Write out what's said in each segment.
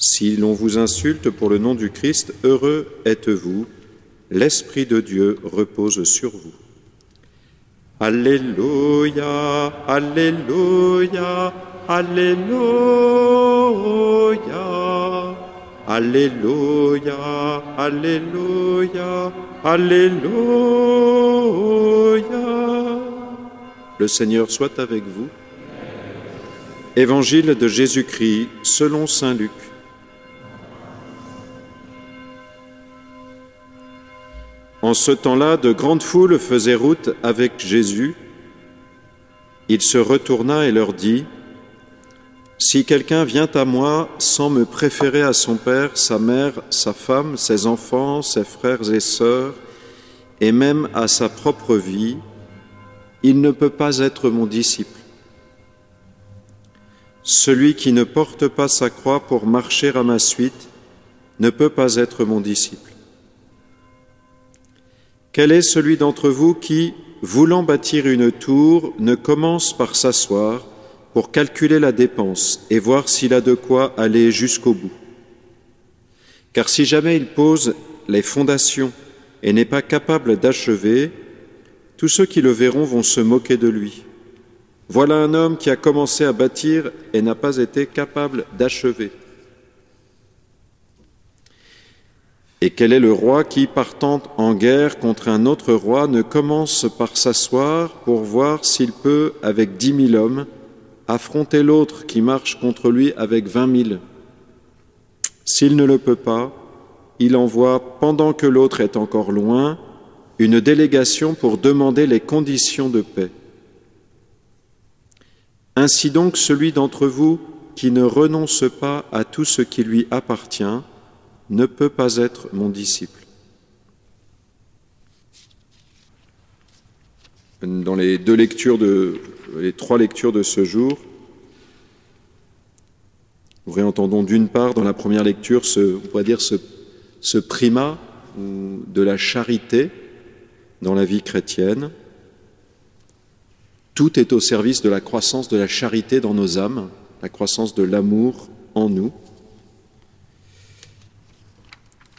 Si l'on vous insulte pour le nom du Christ, heureux êtes-vous, l'Esprit de Dieu repose sur vous. Alléluia, Alléluia, Alléluia, Alléluia, Alléluia, Alléluia. Le Seigneur soit avec vous. Évangile de Jésus-Christ selon Saint Luc. En ce temps-là, de grandes foules faisaient route avec Jésus. Il se retourna et leur dit, Si quelqu'un vient à moi sans me préférer à son père, sa mère, sa femme, ses enfants, ses frères et sœurs, et même à sa propre vie, il ne peut pas être mon disciple. Celui qui ne porte pas sa croix pour marcher à ma suite ne peut pas être mon disciple. Quel est celui d'entre vous qui, voulant bâtir une tour, ne commence par s'asseoir pour calculer la dépense et voir s'il a de quoi aller jusqu'au bout? Car si jamais il pose les fondations et n'est pas capable d'achever, tous ceux qui le verront vont se moquer de lui. Voilà un homme qui a commencé à bâtir et n'a pas été capable d'achever. Et quel est le roi qui, partant en guerre contre un autre roi, ne commence par s'asseoir pour voir s'il peut, avec dix mille hommes, affronter l'autre qui marche contre lui avec vingt mille? S'il ne le peut pas, il envoie, pendant que l'autre est encore loin, une délégation pour demander les conditions de paix. Ainsi donc, celui d'entre vous qui ne renonce pas à tout ce qui lui appartient, ne peut pas être mon disciple. Dans les deux lectures de, trois lectures de ce jour, nous réentendons d'une part dans la première lecture ce, on pourrait dire ce, ce primat de la charité dans la vie chrétienne. Tout est au service de la croissance de la charité dans nos âmes, la croissance de l'amour en nous.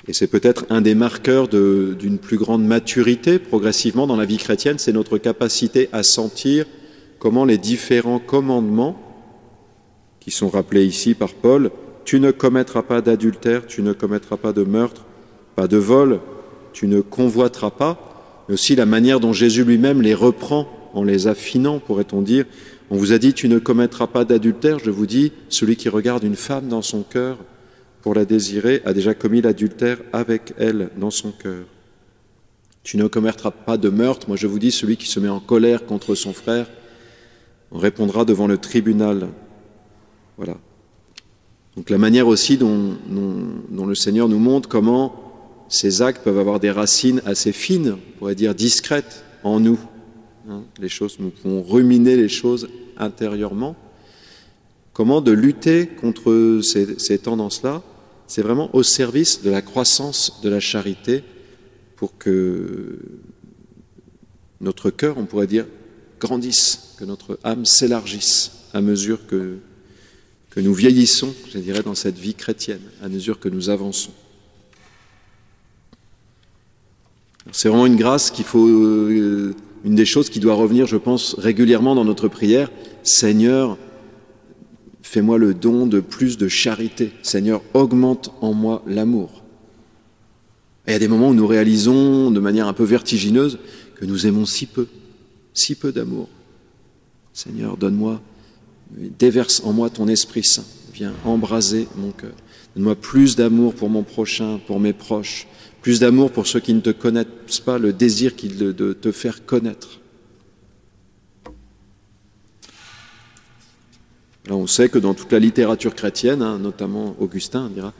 Et c'est peut-être un des marqueurs d'une plus grande maturité progressivement dans la vie chrétienne, c'est notre capacité à sentir comment les différents commandements qui sont rappelés ici par Paul, tu ne commettras pas d'adultère, tu ne commettras pas de meurtre, pas de vol, tu ne convoiteras pas, mais aussi la manière dont Jésus lui-même les reprend en les affinant, pourrait-on dire. On vous a dit, tu ne commettras pas d'adultère, je vous dis, celui qui regarde une femme dans son cœur pour la désirer a déjà commis l'adultère avec elle dans son cœur. Tu ne commettras pas de meurtre. Moi, je vous dis, celui qui se met en colère contre son frère répondra devant le tribunal. Voilà. Donc la manière aussi dont, le Seigneur nous montre comment ces actes peuvent avoir des racines assez fines, on pourrait dire discrètes en nous. Hein, les choses, nous pouvons ruminer les choses intérieurement. Comment de lutter contre ces, ces tendances-là C'est vraiment au service de la croissance de la charité pour que notre cœur, on pourrait dire, grandisse, que notre âme s'élargisse à mesure que, que nous vieillissons, je dirais, dans cette vie chrétienne, à mesure que nous avançons. C'est vraiment une grâce qu'il faut, euh, une des choses qui doit revenir, je pense, régulièrement dans notre prière. Seigneur, Fais-moi le don de plus de charité. Seigneur, augmente en moi l'amour. Et il y a des moments où nous réalisons de manière un peu vertigineuse que nous aimons si peu, si peu d'amour. Seigneur, donne-moi, déverse en moi ton Esprit Saint. Viens embraser mon cœur. Donne-moi plus d'amour pour mon prochain, pour mes proches, plus d'amour pour ceux qui ne te connaissent pas, le désir de te faire connaître. On sait que dans toute la littérature chrétienne, hein, notamment Augustin dira,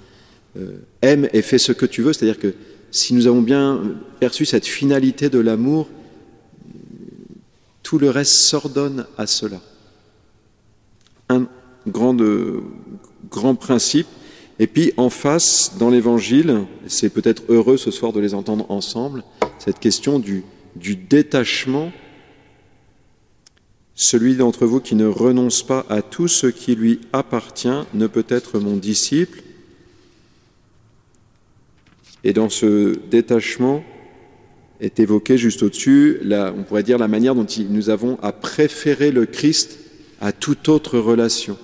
euh, aime et fais ce que tu veux, c'est-à-dire que si nous avons bien perçu cette finalité de l'amour, tout le reste s'ordonne à cela. Un grand, grand principe. Et puis en face, dans l'Évangile, c'est peut-être heureux ce soir de les entendre ensemble, cette question du détachement celui d'entre vous qui ne renonce pas à tout ce qui lui appartient ne peut être mon disciple. Et dans ce détachement est évoqué juste au-dessus, on pourrait dire la manière dont nous avons à préférer le Christ à toute autre relation.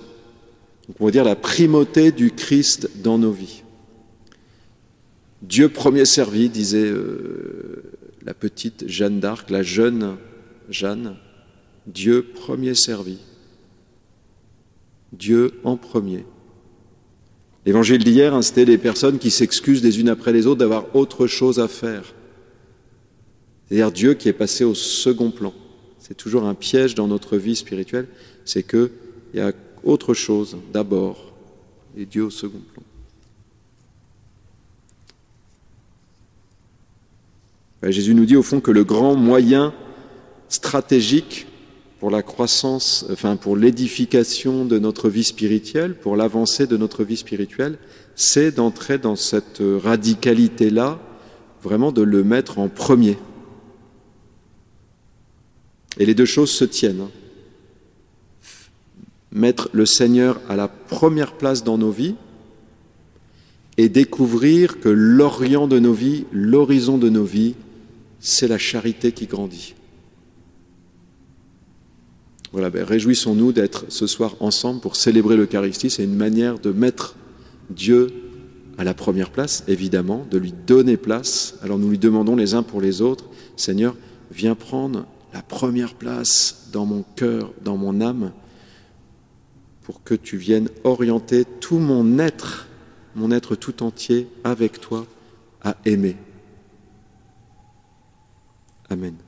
on pourrait dire la primauté du Christ dans nos vies. Dieu premier servi, disait euh, la petite Jeanne d'Arc, la jeune Jeanne, Dieu premier servi. Dieu en premier. L'évangile d'hier, c'était des personnes qui s'excusent les unes après les autres d'avoir autre chose à faire. C'est-à-dire Dieu qui est passé au second plan. C'est toujours un piège dans notre vie spirituelle, c'est qu'il y a autre chose d'abord et Dieu au second plan. Ben, Jésus nous dit au fond que le grand moyen stratégique pour la croissance, enfin pour l'édification de notre vie spirituelle, pour l'avancée de notre vie spirituelle, c'est d'entrer dans cette radicalité-là, vraiment de le mettre en premier. Et les deux choses se tiennent. Hein. Mettre le Seigneur à la première place dans nos vies et découvrir que l'orient de nos vies, l'horizon de nos vies, c'est la charité qui grandit. Voilà, ben, réjouissons-nous d'être ce soir ensemble pour célébrer l'Eucharistie. C'est une manière de mettre Dieu à la première place, évidemment, de lui donner place. Alors nous lui demandons les uns pour les autres, Seigneur, viens prendre la première place dans mon cœur, dans mon âme, pour que tu viennes orienter tout mon être, mon être tout entier avec toi à aimer. Amen.